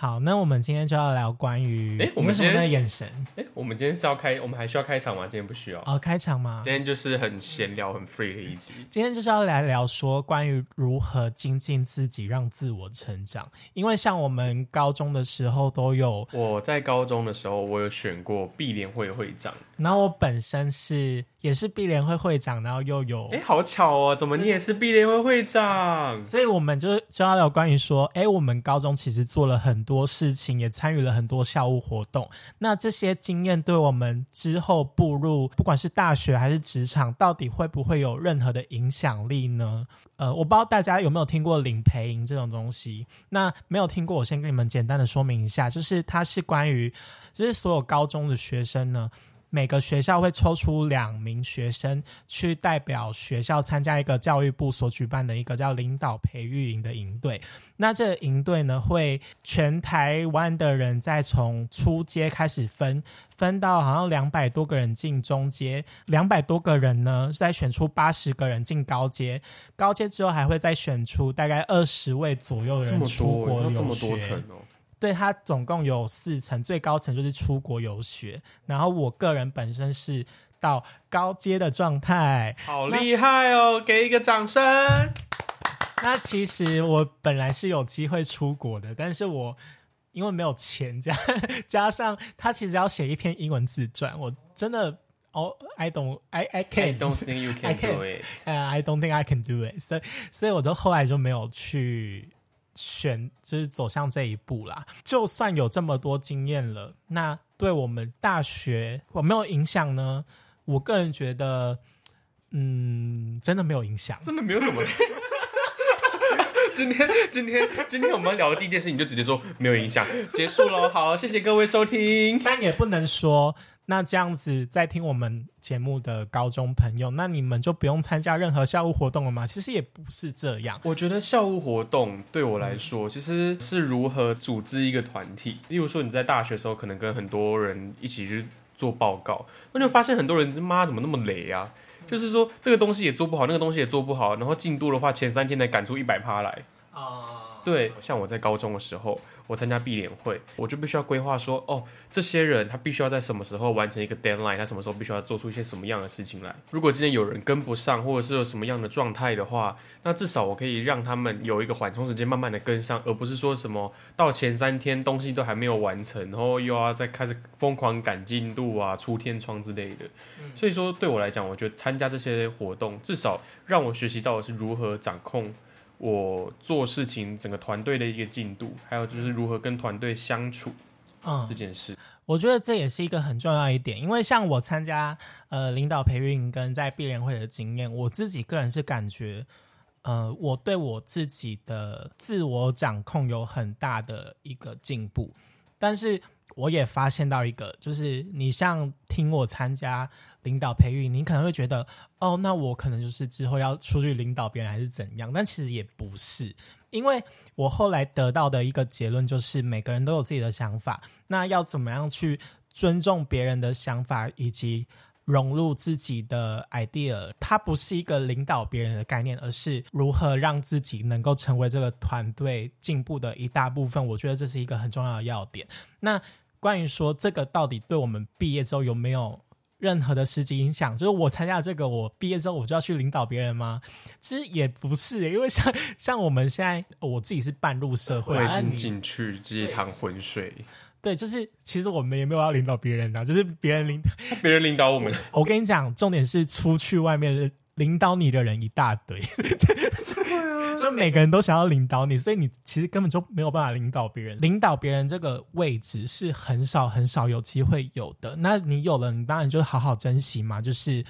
好，那我们今天就要聊关于哎我们什么今天的眼神哎，我们今天是要开，我们还需要开场吗？今天不需要，哦，开场吗？今天就是很闲聊、很 free 的一集。今天就是要来聊说关于如何精进自己，让自我成长。因为像我们高中的时候都有，我在高中的时候，我有选过碧联会会长。然后我本身是也是碧联会会长，然后又有哎，好巧哦，怎么你也是碧联会会长？所以我们就就要聊关于说，哎，我们高中其实做了很多多事情，也参与了很多校务活动。那这些经验对我们之后步入不管是大学还是职场，到底会不会有任何的影响力呢？呃，我不知道大家有没有听过领培营这种东西。那没有听过，我先跟你们简单的说明一下，就是它是关于，就是所有高中的学生呢。每个学校会抽出两名学生去代表学校参加一个教育部所举办的一个叫领导培育营的营队。那这个营队呢，会全台湾的人再从初阶开始分，分到好像两百多个人进中阶，两百多个人呢再选出八十个人进高阶，高阶之后还会再选出大概二十位左右的人出，国留要这么多学。对，它总共有四层，最高层就是出国游学。然后我个人本身是到高阶的状态。好厉害哦！给一个掌声。那其实我本来是有机会出国的，但是我因为没有钱，加加上他其实要写一篇英文自传，我真的哦、i don't I I I can't don't think you can can do it。呃、i don't think I can do it，所以所以我就后来就没有去选，就是走向这一步啦。就算有这么多经验了，那对我们大学有没有影响呢？我个人觉得，嗯，真的没有影响。真的没有什么。今天今天今天我们要聊的第一件事情就直接说没有影响，结束喽。好，谢谢各位收听。但也不能说，那这样子在听我们节目的高中朋友，那你们就不用参加任何校务活动了吗？其实也不是这样。我觉得校务活动对我来说，其实是如何组织一个团体。例如说，你在大学的时候，可能跟很多人一起去做报告，那你会发现很多人妈怎么那么雷啊？就是说这个东西也做不好，那个东西也做不好，然后进度的话，前三天才赶出一百趴来。啊、对，像我在高中的时候，我参加闭联会，我就必须要规划说，哦，这些人他必须要在什么时候完成一个 deadline，他什么时候必须要做出一些什么样的事情来。如果今天有人跟不上，或者是有什么样的状态的话，那至少我可以让他们有一个缓冲时间，慢慢的跟上，而不是说什么到前三天东西都还没有完成，然后又要再开始疯狂赶进度啊、出天窗之类的。所以说，对我来讲，我觉得参加这些活动，至少让我学习到的是如何掌控。我做事情整个团队的一个进度，还有就是如何跟团队相处嗯这，件事。我觉得这也是一个很重要一点，因为像我参加呃领导培训跟在毕联会的经验，我自己个人是感觉，呃，我对我自己的自我掌控有很大的一个进步，但是我也发现到一个，就是你像听我参加领导培育，你可能会觉得，哦，那我可能就是之后要出去领导别人还是怎样，但其实也不是，因为我后来得到的一个结论就是，每个人都有自己的想法，那要怎么样去尊重别人的想法，以及融入自己的 idea，它不是一个领导别人的概念，而是如何让自己能够成为这个团队进步的一大部分。我觉得这是一个很重要的要点。那关于说这个到底对我们毕业之后有没有任何的实际影响？就是我参加了这个，我毕业之后我就要去领导别人吗？其实也不是，因为像像我们现在我自己是半入社会我已经进去这一趟浑水，对，就是其实我们也没有要领导别人啊，就是别人领。别人领导我们，我跟你讲，重点是出去外面领导你的人一大堆，就每个人都想要领导你，所以你其实根本就没有办法领导别人。领导别人这个位置是很少很少有机会有的，那你有了，你当然就好好珍惜嘛，就是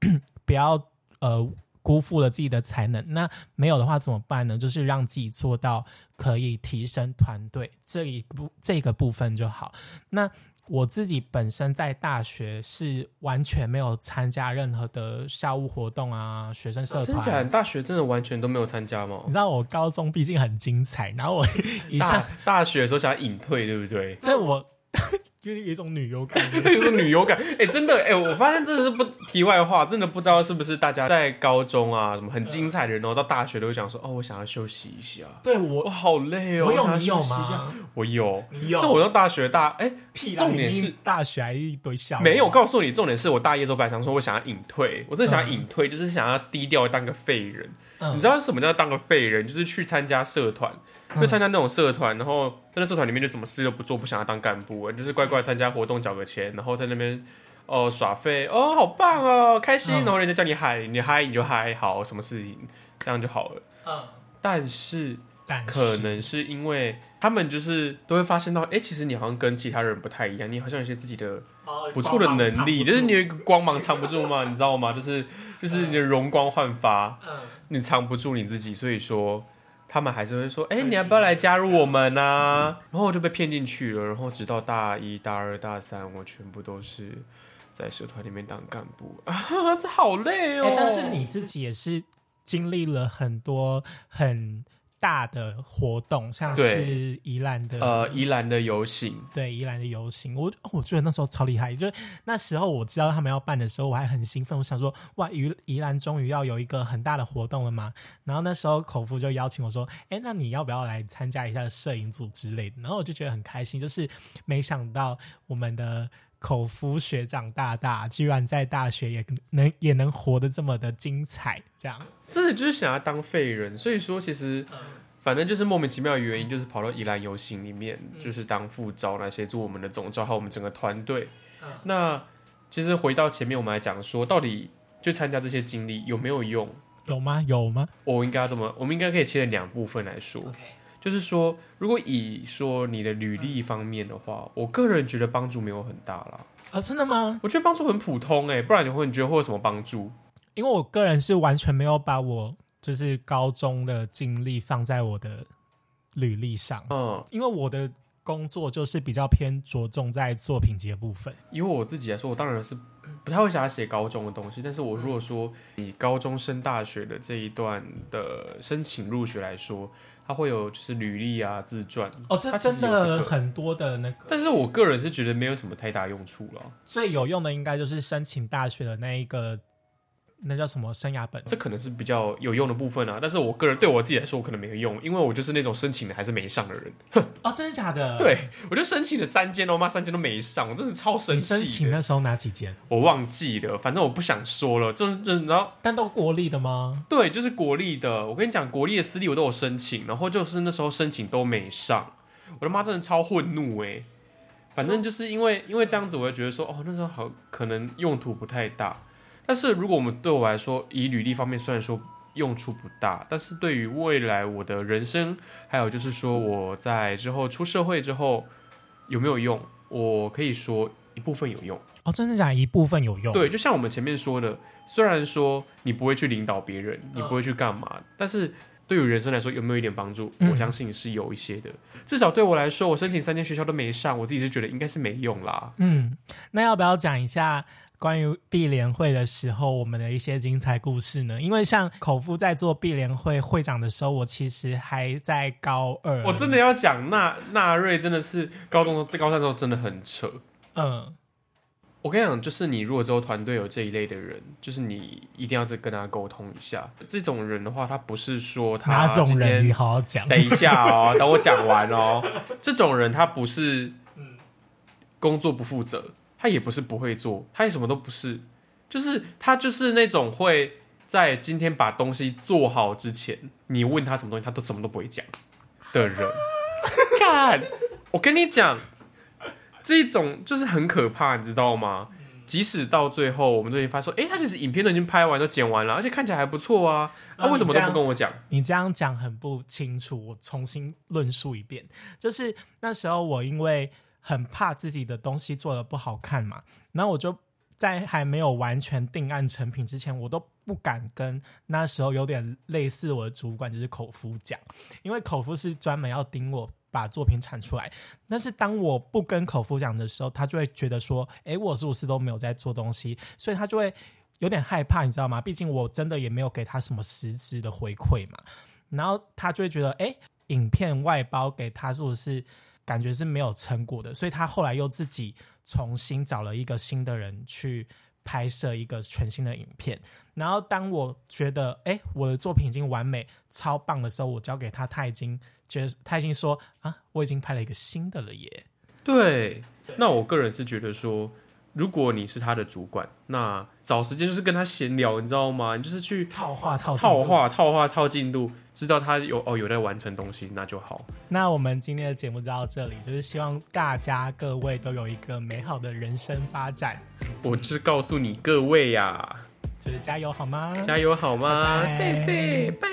不要呃辜负了自己的才能。那没有的话怎么办呢？就是让自己做到可以提升团队这一部这个部分就好。那我自己本身在大学是完全没有参加任何的校务活动啊，学生社真假？团。你大学真的完全都没有参加吗你？知道我高中毕竟很精彩，然后我一大，大学的时候想隐退，对不对？但我就是有一种女优感。有种女优感，哎、真的，哎、我发现真的是不题外话，真的不知道是不是大家在高中啊，什么很精彩的人哦，到大学都会想说，哦，我想要休息一下，对我我好累哦，我有你有吗？我有，你有。像我到大学大，哎、屁重点是大学还一堆笑话，没有，告诉你，重点是我大一的时候本来想说，我想要隐退，我真的想要隐退，就是想要低调当个废人。嗯。你知道什么叫当个废人？就是去参加社团，就参加那种社团，然后在那社团里面就什么事都不做，不想要当干部，就是乖乖参加活动，缴个钱，然后在那边哦耍废，哦好棒哦，开心，嗯然后人家叫你嗨，你嗨你就嗨，好，什么事情这样就好了。嗯，但是但可能是因为他们就是都会发现到，哎、其实你好像跟其他人不太一样，你好像有些自己的哦不错的能力，就是你有一个光芒藏不住嘛？你知道吗？就是就是你的容光焕发，嗯你藏不住你自己，所以说他们还是会说，哎、你要不要来加入我们啊？然后我就被骗进去了，然后直到大一、大二、大三，我全部都是在社团里面当干部 啊，这好累哦。哎、但是你自己也是经历了很多很大的活动，像是宜兰的呃，宜兰的游行，对宜兰的游行，我哦我觉得那时候超厉害。就是那时候我知道他们要办的时候，我还很兴奋，我想说哇，宜宜兰终于要有一个很大的活动了嘛。然后那时候口福就邀请我说，哎，那你要不要来参加一下摄影组之类的？然后我就觉得很开心，就是没想到我们的。口服学长大大居然在大学也能也能活得这么的精彩，这样真的就是想要当废人，所以说其实。反正就是莫名其妙的原因，就是跑到宜兰游行里面，就是当副招那些做我们的总招，还有我们整个团队。那其实回到前面，我们来讲说，到底就参加这些经历有没有用？有吗？有吗？我应该要这么，我们应该可以切成两部分来说。就是说，如果以说你的履历方面的话，我个人觉得帮助没有很大啦。啊，真的吗？我觉得帮助很普通诶、不然你会你觉得会有什么帮助？因为我个人是完全没有把我就是高中的经历放在我的履历上，嗯，因为我的工作就是比较偏着重在作品集的部分。以我自己来说，我当然是不太会想要写高中的东西。但是我如果说以高中升大学的这一段的申请入学来说，它会有就是履历啊、自传。哦，这它其实真有这个的很多的那个但是我个人是觉得没有什么太大用处了。最有用的应该就是申请大学的那一个，那叫什么生涯本？这可能是比较有用的部分啊。但是我个人对我自己来说，我可能没有用，因为我就是那种申请的还是没上的人。哦，真的假的？，对我就申请了三间，我妈三间都没上，我真的超生气的。请那时候哪几间？我忘记了，反正我不想说了。就是就是，然后但都国立的吗？对，就是国立的。我跟你讲，国立的、私立我都有申请，然后就是那时候申请都没上，我的妈真的超愤怒诶。反正就是因为因为这样子，我就觉得说，哦，那时候好可能用途不太大。但是如果我们对我来说，以履历方面虽然说用处不大，但是对于未来我的人生，还有就是说我在之后出社会之后有没有用，我可以说一部分有用。哦，真的假的？一部分有用。，对，就像我们前面说的，虽然说你不会去领导别人，你不会去干嘛，但是对于人生来说有没有一点帮助？嗯我相信是有一些的。至少对我来说，我申请三间学校都没上，我自己是觉得应该是没用啦。嗯，那要不要讲一下关于碧联会的时候我们的一些精彩故事呢？因为像口夫在做碧联会会长的时候，我其实还在高二，我真的要讲纳纳瑞真的是高中在高三的时候真的很扯。嗯我跟你讲，就是你如果之后团队有这一类的人，就是你一定要再跟他沟通一下。这种人的话，他不是说他哪种人？你好好讲。等一下哦，等我讲完哦。这种人他不是工作不负责，他也不是不会做，他也什么都不是，就是他就是那种会在今天把东西做好之前，你问他什么东西，他都什么都不会讲的人。看，我跟你讲，这种就是很可怕，你知道吗？即使到最后，我们都已经发现说，诶，他其实影片都已经拍完，都剪完了，而且看起来还不错啊。他、为什么都不跟我讲？你这样讲很不清楚，我重新论述一遍。就是那时候我因为很怕自己的东西做的不好看嘛，然后我就在还没有完全定案成品之前，我都不敢跟那时候有点类似我的主管就是口夫讲，因为口夫是专门要盯我。把作品产出来，但是当我不跟口夫讲的时候，他就会觉得说：“诶，我是不是都没有在做东西？”所以他就会有点害怕，你知道吗？毕竟我真的也没有给他什么实质的回馈嘛。然后他就会觉得，哎，影片外包给他是不是感觉是没有成果的，所以他后来又自己重新找了一个新的人去拍摄一个全新的影片。然后当我觉得哎，我的作品已经完美、超棒的时候，我交给他，他已经觉得他已经说啊，我已经拍了一个新的了耶。对，那我个人是觉得说，如果你是他的主管，那找时间就是跟他闲聊，你知道吗？你就是去套话、套套话、套话、套进度，知道他有哦有在完成东西，那就好。那我们今天的节目就到这里，就是希望大家各位都有一个美好的人生发展。我是告诉你各位呀。就是加油好吗？加油好吗？谢谢，拜。